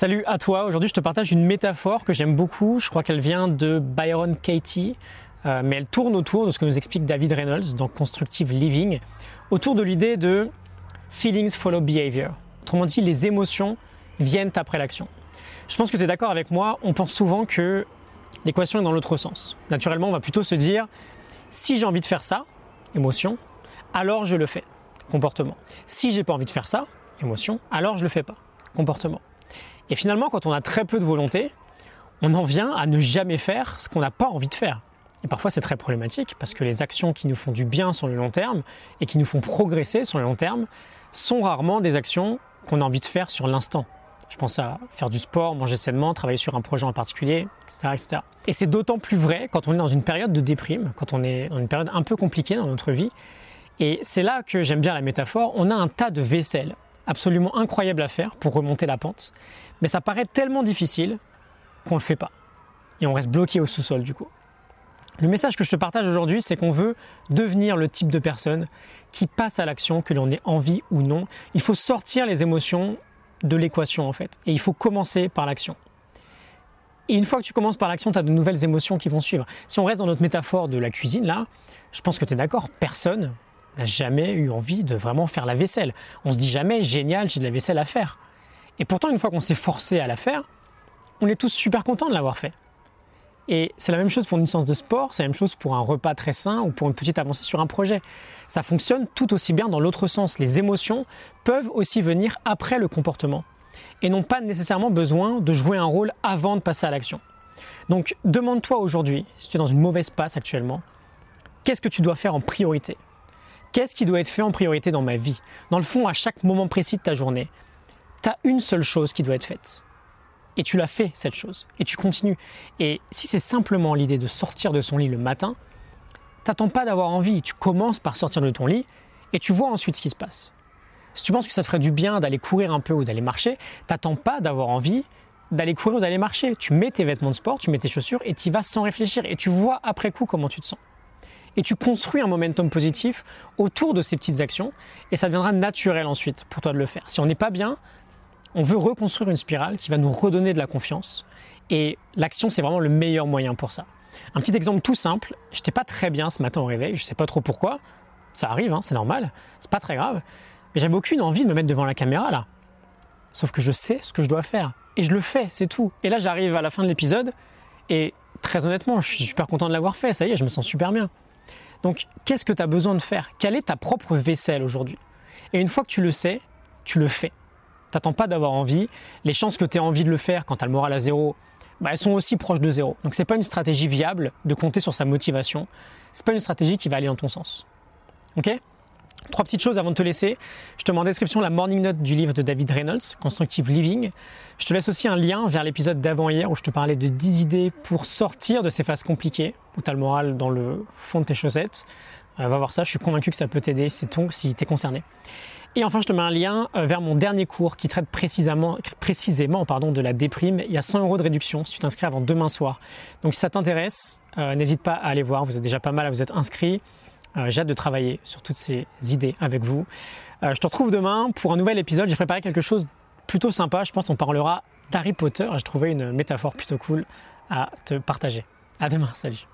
Salut à toi, aujourd'hui je te partage une métaphore que j'aime beaucoup, je crois qu'elle vient de Byron Katie, euh, mais elle tourne autour de ce que nous explique David Reynolds dans Constructive Living, autour de l'idée de feelings follow behavior. Autrement dit, les émotions viennent après l'action. Je pense que tu es d'accord avec moi, on pense souvent que l'équation est dans l'autre sens. Naturellement, on va plutôt se dire, si j'ai envie de faire ça, émotion, alors je le fais, comportement. Si j'ai pas envie de faire ça, émotion, alors je le fais pas, comportement. Et finalement, quand on a très peu de volonté, on en vient à ne jamais faire ce qu'on n'a pas envie de faire. Et parfois, c'est très problématique parce que les actions qui nous font du bien sur le long terme et qui nous font progresser sur le long terme sont rarement des actions qu'on a envie de faire sur l'instant. Je pense à faire du sport, manger sainement, travailler sur un projet en particulier, etc. etc. Et c'est d'autant plus vrai quand on est dans une période de déprime, quand on est dans une période un peu compliquée dans notre vie. Et c'est là que j'aime bien la métaphore. On a un tas de vaisselle absolument incroyable à faire pour remonter la pente. Mais ça paraît tellement difficile qu'on ne le fait pas. Et on reste bloqué au sous-sol du coup. Le message que je te partage aujourd'hui, c'est qu'on veut devenir le type de personne qui passe à l'action, que l'on ait envie ou non. Il faut sortir les émotions de l'équation en fait. Et il faut commencer par l'action. Et une fois que tu commences par l'action, tu as de nouvelles émotions qui vont suivre. Si on reste dans notre métaphore de la cuisine, là, je pense que tu es d'accord, personne n'a jamais eu envie de vraiment faire la vaisselle. On se dit jamais, génial, j'ai de la vaisselle à faire. Et pourtant, une fois qu'on s'est forcé à la faire, on est tous super contents de l'avoir fait. Et c'est la même chose pour une séance de sport, c'est la même chose pour un repas très sain ou pour une petite avancée sur un projet. Ça fonctionne tout aussi bien dans l'autre sens. Les émotions peuvent aussi venir après le comportement et n'ont pas nécessairement besoin de jouer un rôle avant de passer à l'action. Donc demande-toi aujourd'hui, si tu es dans une mauvaise passe actuellement, qu'est-ce que tu dois faire en priorité? Qu'est-ce qui doit être fait en priorité dans ma vie? Dans le fond, à chaque moment précis de ta journée, tu as une seule chose qui doit être faite. Et tu l'as fait, cette chose. Et tu continues. Et si c'est simplement l'idée de sortir de son lit le matin, t'attends pas d'avoir envie. Tu commences par sortir de ton lit et tu vois ensuite ce qui se passe. Si tu penses que ça te ferait du bien d'aller courir un peu ou d'aller marcher, t'attends pas d'avoir envie d'aller courir ou d'aller marcher. Tu mets tes vêtements de sport, tu mets tes chaussures et tu vas sans réfléchir. Et tu vois après coup comment tu te sens. Et tu construis un momentum positif autour de ces petites actions et ça deviendra naturel ensuite pour toi de le faire. Si on n'est pas bien, on veut reconstruire une spirale qui va nous redonner de la confiance. Et l'action, c'est vraiment le meilleur moyen pour ça. Un petit exemple tout simple, j'étais pas très bien ce matin au réveil, je sais pas trop pourquoi, ça arrive, hein, c'est normal, c'est pas très grave, mais j'avais aucune envie de me mettre devant la caméra là. Sauf que je sais ce que je dois faire, et je le fais, c'est tout. Et là j'arrive à la fin de l'épisode, et très honnêtement, je suis super content de l'avoir fait, ça y est, je me sens super bien. Donc qu'est-ce que tu as besoin de faire? Quelle est ta propre vaisselle aujourd'hui? Et une fois que tu le sais, tu le fais. T'attends pas d'avoir envie. Les chances que tu aies envie de le faire quand tu as le moral à zéro, bah, elles sont aussi proches de zéro. Donc c'est pas une stratégie viable de compter sur sa motivation. C'est pas une stratégie qui va aller dans ton sens. Ok? Trois petites choses avant de te laisser. Je te mets en description la morning note du livre de David Reynolds, Constructive Living. Je te laisse aussi un lien vers l'épisode d'avant-hier où je te parlais de 10 idées pour sortir de ces phases compliquées, où tu as le moral dans le fond de tes chaussettes. Euh, va voir ça, je suis convaincu que ça peut t'aider si tu es concerné. Et enfin, je te mets un lien euh, vers mon dernier cours qui traite précisément, précisément pardon, de la déprime. Il y a 100 euros de réduction si tu t'inscris avant demain soir. Donc si ça t'intéresse, euh, n'hésite pas à aller voir. Vous êtes déjà pas mal à vous être inscrit. Euh, j'ai hâte de travailler sur toutes ces idées avec vous. je te retrouve demain pour un nouvel épisode. J'ai préparé quelque chose plutôt sympa. Je pense qu'on parlera d'Harry Potter. Je trouvais une métaphore plutôt cool à te partager. À demain. Salut.